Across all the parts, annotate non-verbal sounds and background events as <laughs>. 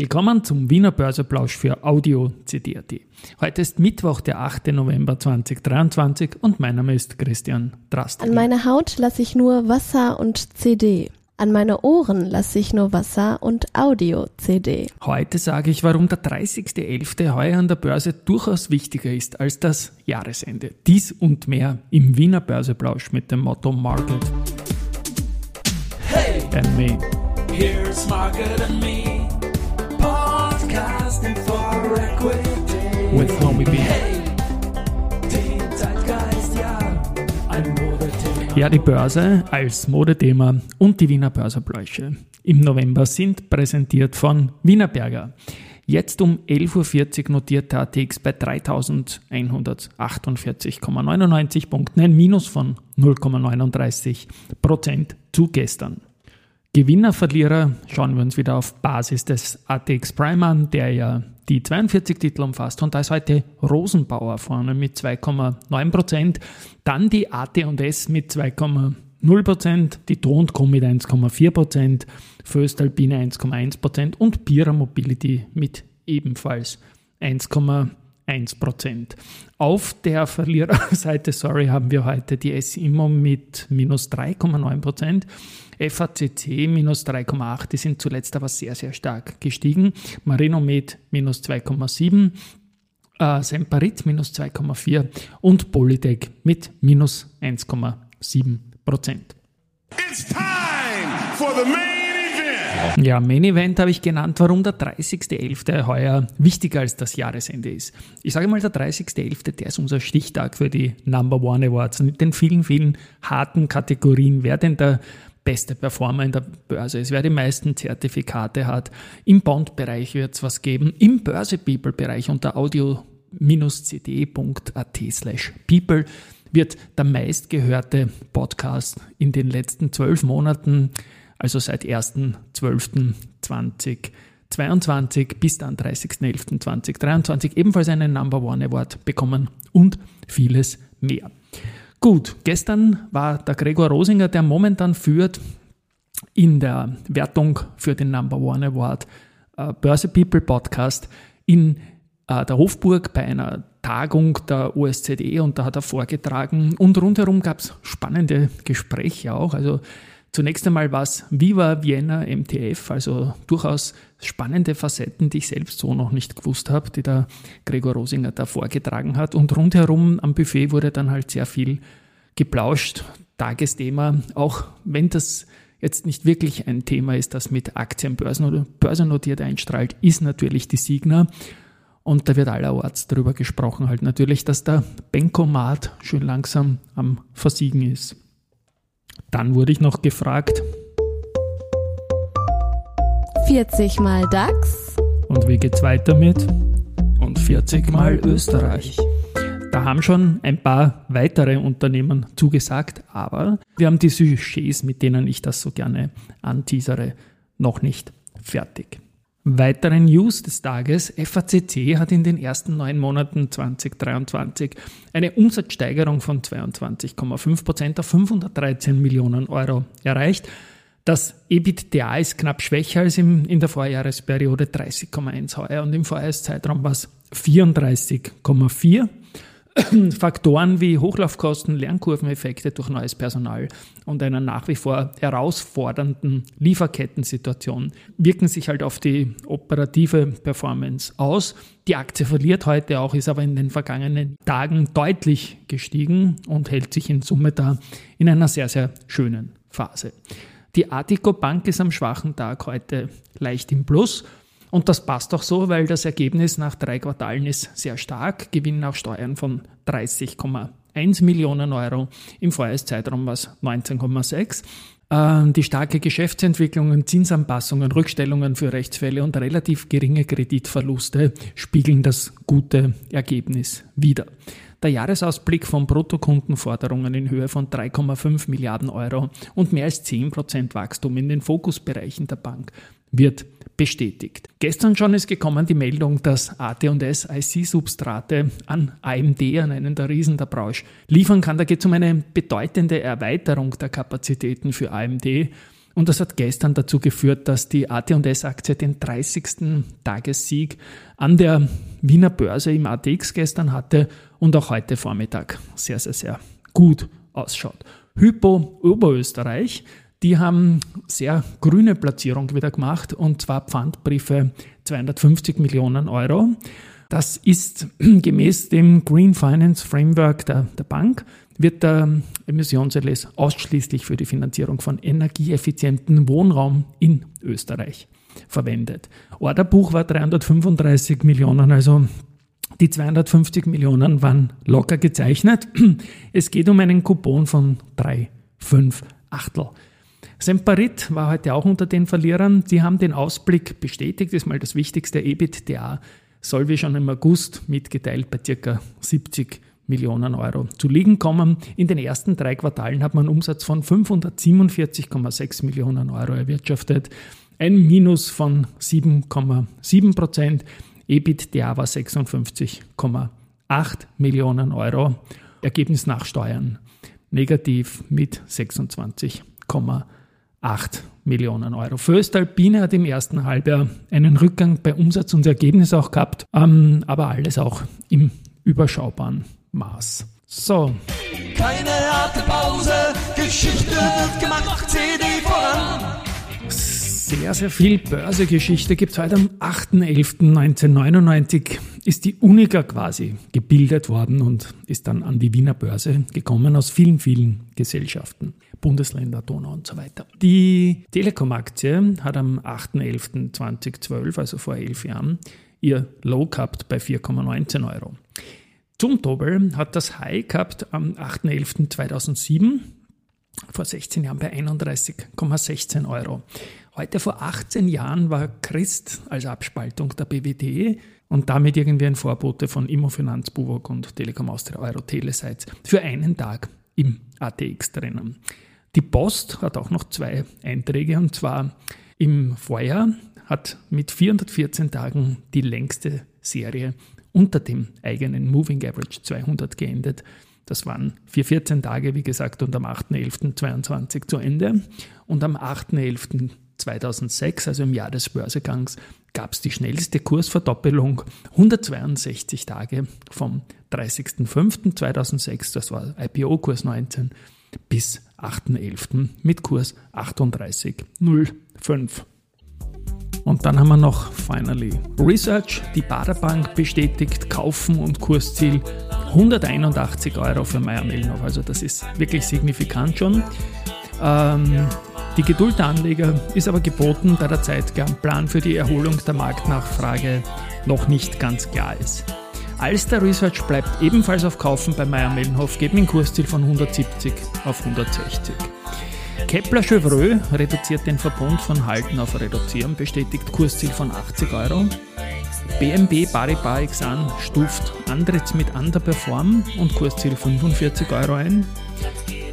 Willkommen zum Wiener Börseplausch für Audio CD.at. Heute ist Mittwoch, der 8. November 2023 und mein Name ist Christian Drast. An meine Haut lasse ich nur Wasser und CD. An meine Ohren lasse ich nur Wasser und Audio-CD. Heute sage ich, warum der 30.11. heuer an der Börse durchaus wichtiger ist als das Jahresende. Dies und mehr im Wiener Börseplausch mit dem Motto Market. Hey, And me. here's Market and Me, podcasting for equity. With Homie B. Hey, ja, die Börse als Modethema und die Wiener Börsepläusche im November sind präsentiert von Wienerberger. Jetzt um 11.40 Uhr notiert der ATX bei 3148,99 Punkten, ein Minus von 0,39 Prozent zu gestern. Gewinner, Verlierer schauen wir uns wieder auf Basis des ATX Prime an, der ja die 42 Titel umfasst. Und da ist heute Rosenbauer vorne mit 2,9%, dann die AT&S mit 2,0%, die Tonco mit 1,4%, Föstalpine 1,1% und Pira Mobility mit ebenfalls 1,1%. Auf der Verliererseite, <laughs> sorry, haben wir heute die S-Immo mit minus 3,9%, FACC minus 3,8%, die sind zuletzt aber sehr, sehr stark gestiegen, Marinomed minus 2,7%, äh, Semperit minus 2,4% und Polytech mit minus 1,7%. It's time for the main event. Ja, Main Event habe ich genannt, warum der 30.11. heuer wichtiger als das Jahresende ist. Ich sage mal, der 30.11., der ist unser Stichtag für die Number One Awards mit den vielen, vielen harten Kategorien. Wer denn der beste Performer in der Börse ist, wer die meisten Zertifikate hat. Im Bond-Bereich wird es was geben, im Börse-People-Bereich unter audio-cd.at slash people wird der meistgehörte Podcast in den letzten zwölf Monaten, also seit 1.12.2022 bis dann 30.11.2023 ebenfalls einen Number One Award bekommen und vieles mehr. Gut, gestern war der Gregor Rosinger, der momentan führt in der Wertung für den Number One Award äh, Börse People Podcast in äh, der Hofburg bei einer Tagung der OSZE und da hat er vorgetragen und rundherum gab es spannende Gespräche auch. Also zunächst einmal war es Viva Vienna MTF, also durchaus spannende Facetten, die ich selbst so noch nicht gewusst habe, die der Gregor Rosinger da vorgetragen hat. Und rundherum am Buffet wurde dann halt sehr viel geplauscht, Tagesthema, auch wenn das jetzt nicht wirklich ein Thema ist, das mit Aktien börsen börsennotiert einstrahlt, ist natürlich die Signa. Und da wird allerorts darüber gesprochen, halt natürlich, dass der Bankomat schön langsam am Versiegen ist. Dann wurde ich noch gefragt, 40 mal DAX. und wie geht's weiter mit? Und 40 mal Österreich. Da haben schon ein paar weitere Unternehmen zugesagt, aber wir haben die Sujets, mit denen ich das so gerne anteasere, noch nicht fertig. Weitere News des Tages. FACC hat in den ersten neun Monaten 2023 eine Umsatzsteigerung von 22,5% auf 513 Millionen Euro erreicht. Das EBITDA ist knapp schwächer als im, in der Vorjahresperiode 30,1 heuer und im Vorjahreszeitraum war es 34,4. <clears throat> Faktoren wie Hochlaufkosten, Lernkurveneffekte durch neues Personal und einer nach wie vor herausfordernden Lieferkettensituation wirken sich halt auf die operative Performance aus. Die Aktie verliert heute auch, ist aber in den vergangenen Tagen deutlich gestiegen und hält sich in Summe da in einer sehr, sehr schönen Phase. Die Artico Bank ist am schwachen Tag heute leicht im Plus. Und das passt auch so, weil das Ergebnis nach drei Quartalen ist sehr stark. Gewinn nach Steuern von 30,1 Millionen Euro. Im Vorjahreszeitraum war es 19,6. Ähm, Die starke Geschäftsentwicklung, Zinsanpassungen, Rückstellungen für Rechtsfälle und relativ geringe Kreditverluste spiegeln das gute Ergebnis wider. Der Jahresausblick von Bruttokundenforderungen in Höhe von 3,5 Milliarden Euro und mehr als 10% Wachstum in den Fokusbereichen der Bank wird bestätigt. Gestern schon ist gekommen die Meldung, dass AT&S IC-Substrate an AMD, an einen der Riesen der Branche, liefern kann. Da geht es um eine bedeutende Erweiterung der Kapazitäten für AMD Und das hat gestern dazu geführt, dass die AT&S-Aktie den 30. Tagessieg an der Wiener Börse im ATX gestern hatte und auch heute Vormittag sehr, sehr, sehr gut ausschaut. Hypo Oberösterreich, die haben sehr grüne Platzierung wieder gemacht und zwar Pfandbriefe 250 Millionen Euro. Das ist gemäß dem Green Finance Framework der, der Bank wird der Emissionserlass ausschließlich für die Finanzierung von energieeffizienten Wohnraum in Österreich verwendet. Orderbuch war 335 Millionen, also die 250 Millionen waren locker gezeichnet. Es geht um einen Coupon von 3, 5 Achtel. Semperit war heute auch unter den Verlierern. Sie haben den Ausblick bestätigt, das ist mal das Wichtigste. EBITDA soll wie schon im August mitgeteilt bei ca. 70 Millionen Euro zu liegen kommen. In den ersten drei Quartalen hat man einen Umsatz von 547,6 Millionen Euro erwirtschaftet, ein Minus von 7,7 Prozent. EBITDA war 56,8 Millionen Euro. Ergebnis nach Steuern negativ mit 26,8 Millionen Euro. Föstalpine hat im ersten Halbjahr einen Rückgang bei Umsatz und Ergebnis auch gehabt, ähm, aber alles auch im überschaubaren Maß. So. Keine harte Pause, Geschichte wird gemacht, CD voran. Sehr, sehr viel Börsegeschichte gibt es heute am 8.11.1999 ist die Unica quasi gebildet worden und ist dann an die Wiener Börse gekommen aus vielen, vielen Gesellschaften. Bundesländer, Donau und so weiter. Die Telekom-Aktie hat am 8.11.2012, also vor elf Jahren, ihr Low gehabt bei 4,19 Euro. Zum Tobel hat das High gehabt am 8.11.2007, vor 16 Jahren bei 31,16 Euro. Heute vor 18 Jahren war Christ als Abspaltung der BWD und damit irgendwie ein Vorbote von Immofinanz, Buwok und Telekom Austria Euro Telesites für einen Tag im ATX drinnen. Die Post hat auch noch zwei Einträge und zwar im Vorjahr hat mit 414 Tagen die längste Serie unter dem eigenen Moving Average 200 geendet. Das waren 414 Tage, wie gesagt, und am 8.11.22 zu Ende. Und am 8.11.2006, also im Jahr des Börsegangs, gab es die schnellste Kursverdoppelung, 162 Tage vom 30.05.2006, das war IPO-Kurs 19, bis 8.11. mit Kurs 38,05. Und dann haben wir noch finally Research. Die Baderbank bestätigt Kaufen und Kursziel 181 Euro für Meier Mellenhof. Also das ist wirklich signifikant schon. Ähm, die Geduld der Anleger ist aber geboten, da der Zeitplan für die Erholung der Marktnachfrage noch nicht ganz klar ist. Alster Research bleibt ebenfalls auf Kaufen bei Meier Mellenhof, geben ein Kursziel von 170 auf 160. Kepler Chevreux reduziert den Verbund von Halten auf Reduzieren, bestätigt Kursziel von 80 Euro. BMB Paribas Exan stuft Andritz mit Underperform und Kursziel 45 Euro ein.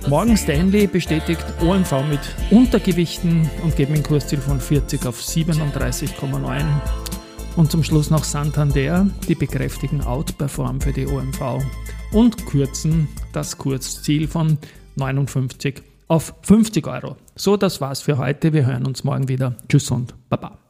Morgan Stanley bestätigt OMV mit Untergewichten und geben ein Kursziel von 40 auf 37,9. Und zum Schluss noch Santander, die bekräftigen Outperform für die OMV und kürzen das Kursziel von 59 auf 50 Euro. So, das war's für heute. Wir hören uns morgen wieder. Tschüss und Baba.